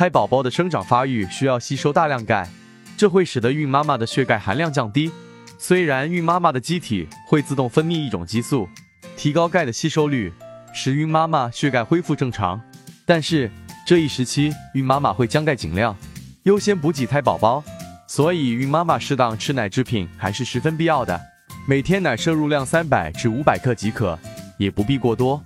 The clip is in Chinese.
胎宝宝的生长发育需要吸收大量钙这会使得孕妈妈的血钙含量降低虽然孕妈妈的机体会自动分泌一种激素提高钙的吸收率使孕妈妈血钙恢复正常但是这一时期孕妈妈会将钙尽量优先补给胎宝宝所以孕妈妈适当吃奶制品还是十分必要的每天奶摄入量三百至五百克即可也不必过多。